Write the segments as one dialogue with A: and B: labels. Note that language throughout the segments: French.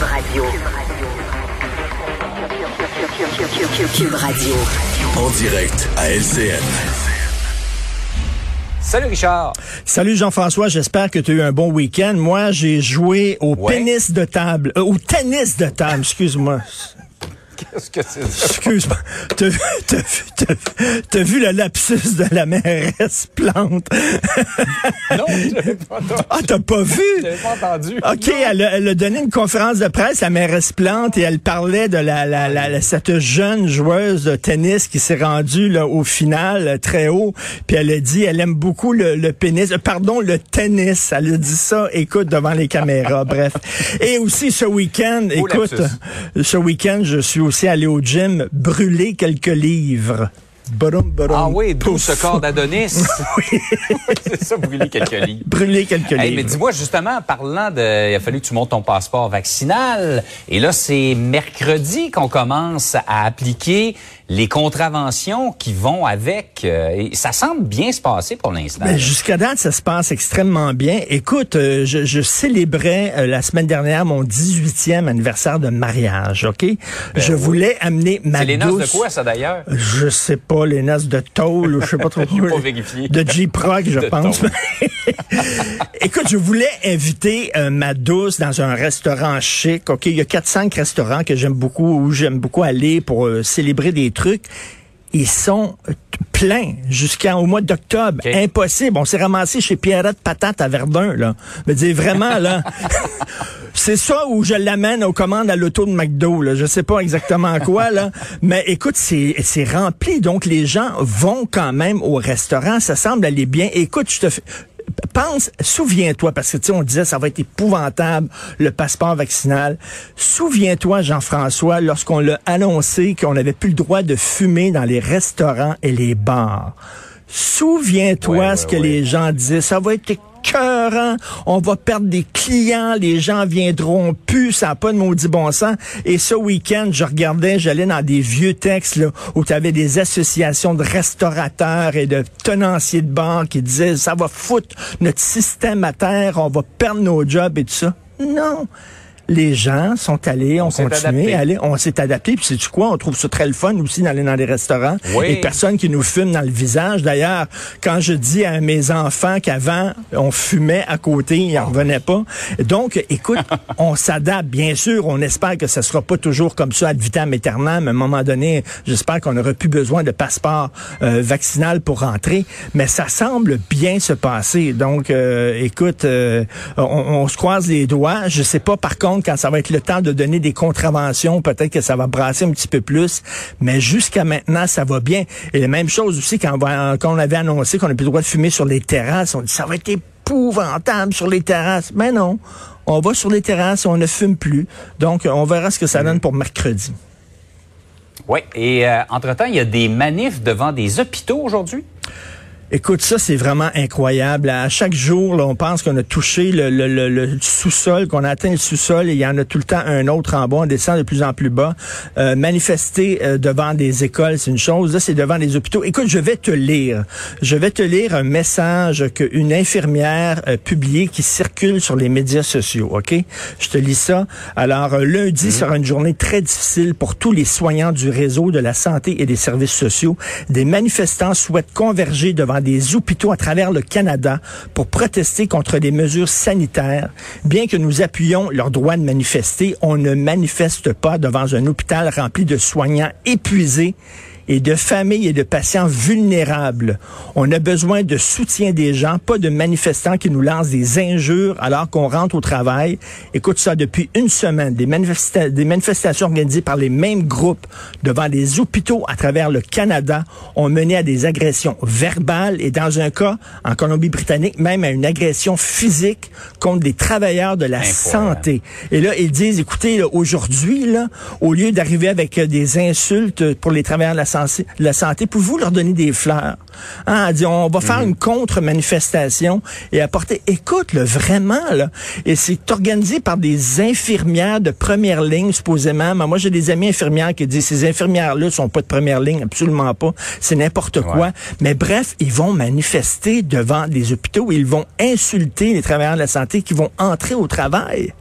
A: Cube Radio. Cube Radio.
B: En direct à LCN.
C: Salut Richard.
D: Salut Jean-François, j'espère que tu as eu un bon week-end. Moi, j'ai joué au
C: Ouais.
D: pénis de table, euh, au tennis de table, excuse-moi.
C: Qu'est-ce que c'est ça?
D: Excuse-moi. T'as vu, t'as vu- t'as vu- t'as vu le lapsus de la mairesse Plante?
C: Non, je l'avais pas entendu.
D: Ah, t'as pas vu?
C: Je l'avais pas entendu.
D: OK, elle a, elle a donné une conférence de presse à mairesse Plante et elle parlait de la, la, la, la- cette jeune joueuse de tennis qui s'est rendue là, au final très haut. Puis elle a dit elle aime beaucoup le, le pénis, euh, pardon, le tennis. Elle a dit ça, écoute, devant les caméras. Bref. Et aussi ce week-end, écoute, ce week-end, je suis aussi allé au gym brûler quelques livres. Badum, badum,
C: Ah oui, d'où ce corps d'Adonis. c'est ça, brûler quelques livres.
D: Brûler quelques
C: Hey, mais dis-moi, justement, en parlant de... Il a fallu que tu montes ton passeport vaccinal. Et là, c'est mercredi qu'on commence à appliquer les contraventions qui vont avec. euh, et ça semble bien se passer pour l'instant.
D: Ben, Jusqu'à date, ça se passe extrêmement bien. Écoute, euh, je, je célébrais euh, la semaine dernière mon 18e anniversaire de mariage, OK? je voulais amener ma
C: Ben c'est les noces de quoi, ça, d'ailleurs?
D: Je sais pas, les noces de tôle, ou je sais pas trop.
C: Vérifié.
D: De J-Proc, je
C: De
D: pense. Écoute, je voulais inviter euh, ma douce dans un restaurant chic. OK, il y a 4-5 restaurants que j'aime beaucoup, où j'aime beaucoup aller pour euh, célébrer des trucs. Ils sont pleins jusqu'au mois d'octobre. Impossible. On s'est ramassé chez Pierrette Patate à Verdun, là. Je veux dire, vraiment, là. C'est ça où je l'amène aux commandes à l'auto de McDo. Là. Je sais pas exactement quoi, là. Mais écoute, c'est c'est rempli. Donc, les gens vont quand même au restaurant. Ça semble aller bien. Écoute, je te fais... Pense, souviens-toi, parce que tu sais, on disait ça va être épouvantable, le passeport vaccinal. Souviens-toi, Jean-François, lorsqu'on l'a annoncé qu'on n'avait plus le droit de fumer dans les restaurants et les bars. Souviens-toi
C: Ouais, ouais,
D: ce que
C: ouais.
D: les gens disaient. Ça va être écœurant. On va perdre des clients. Les gens viendront plus. Ça n'a pas de maudit bon sens. Et ce week-end, je regardais, j'allais dans des vieux textes là, où tu avais des associations de restaurateurs et de tenanciers de bars qui disaient ça va foutre notre système à terre. On va perdre nos jobs et tout ça. Non. Les gens sont allés, ont
C: s'est
D: continué
C: adapté.
D: à aller, on s'est adapté. Puis c'est quoi? On trouve ça très le fun aussi d'aller dans des restaurants.
C: Oui.
D: Et personne qui nous fume dans le visage. D'ailleurs, quand je dis à mes enfants qu'avant, on fumait à côté, ils n'en revenaient pas. Donc, écoute, on s'adapte. Bien sûr, on espère que ça sera pas toujours comme ça ad vitam aeternam. À un moment donné, j'espère qu'on n'aura plus besoin de passeport euh, vaccinal pour rentrer. Mais ça semble bien se passer. Donc, euh, écoute, euh, on, on se croise les doigts. Je sais pas, par contre, quand ça va être le temps de donner des contraventions, peut-être que ça va brasser un petit peu plus. Mais jusqu'à maintenant, ça va bien. Et la même chose aussi quand on, va- quand on avait annoncé qu'on n'a plus le droit de fumer sur les terrasses. On dit ça va être épouvantable sur les terrasses. Mais non. On va sur les terrasses et on ne fume plus. Donc, on verra ce que ça donne pour mercredi.
C: Oui. Et euh, entre-temps, il y a des manifs devant des hôpitaux aujourd'hui.
D: Écoute, ça, c'est vraiment incroyable. À chaque jour, là, on pense qu'on a touché le, le- le- le sous-sol, qu'on a atteint le sous-sol et il y en a tout le temps un autre en bas. On descend de plus en plus bas. Euh, manifester euh, devant des écoles, c'est une chose. Là, c'est devant des hôpitaux. Écoute, je vais te lire. Je vais te lire un message qu'une infirmière a publié qui circule sur les médias sociaux, OK? Je te lis ça. Alors, euh, lundi sera une journée très difficile pour tous les soignants du réseau de la santé et des services sociaux. Des manifestants souhaitent converger devant des hôpitaux à travers le Canada pour protester contre des mesures sanitaires. Bien que nous appuyions leur droit de manifester, on ne manifeste pas devant un hôpital rempli de soignants épuisés et de familles et de patients vulnérables. On a besoin de soutien des gens, pas de manifestants qui nous lancent des injures alors qu'on rentre au travail. Écoute ça, depuis une semaine, des, manifesta- des manifestations organisées par les mêmes groupes devant des hôpitaux à travers le Canada ont mené à des agressions verbales et dans un cas, en Colombie-Britannique, même à une agression physique contre des travailleurs de la
C: Incroyable.
D: santé. Et là, ils disent, écoutez, aujourd'hui, là, au lieu d'arriver avec euh, des insultes pour les travailleurs de la, santé, la santé, pouvez-vous leur donner des fleurs? Hein, elle dit, on va faire une contre-manifestation et apporter, écoute, là, vraiment, là, et c'est organisé par des infirmières de première ligne, supposément. Mais moi, j'ai des amis infirmières qui disent, ces infirmières-là sont pas de première ligne, absolument pas. C'est n'importe quoi.
C: Ouais.
D: Mais bref, ils vont manifester devant des hôpitaux, ils vont insulter les travailleurs de la santé qui vont entrer au travail.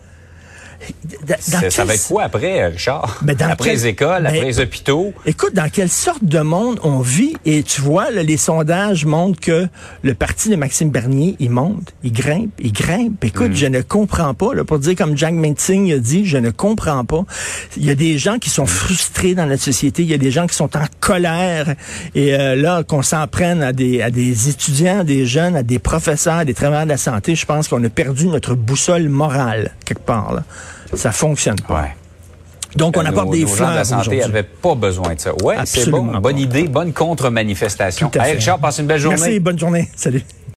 D: Dans
C: Ça, va être quoi après, Richard?
D: Ben, dans
C: après
D: quel-
C: les écoles,
D: ben,
C: après les hôpitaux?
D: Écoute, dans quelle sorte de monde on vit? Et tu vois, là, les sondages montrent que le parti de Maxime Bernier, il monte, il grimpe, il grimpe.
C: Mm.
D: Écoute, je ne comprends pas. Là, pour dire comme Jack Menting a dit, je ne comprends pas. Il y a des gens qui sont frustrés dans notre société. Il y a des gens qui sont en colère. Et euh, là, qu'on s'en prenne à des, à des étudiants, des jeunes, à des professeurs, à des travailleurs de la santé, je pense qu'on a perdu notre boussole morale, quelque part. Là. Ça fonctionne pas.
C: Ouais.
D: Donc, on
C: Euh,
D: apporte
C: nos-
D: des
C: nos gens de la santé n'avaient pas besoin de ça. Ouais, c'est bon. Bonne
D: pas.
C: idée, bonne contre-manifestation. Richard, passe une belle journée.
D: Merci, bonne journée. Salut.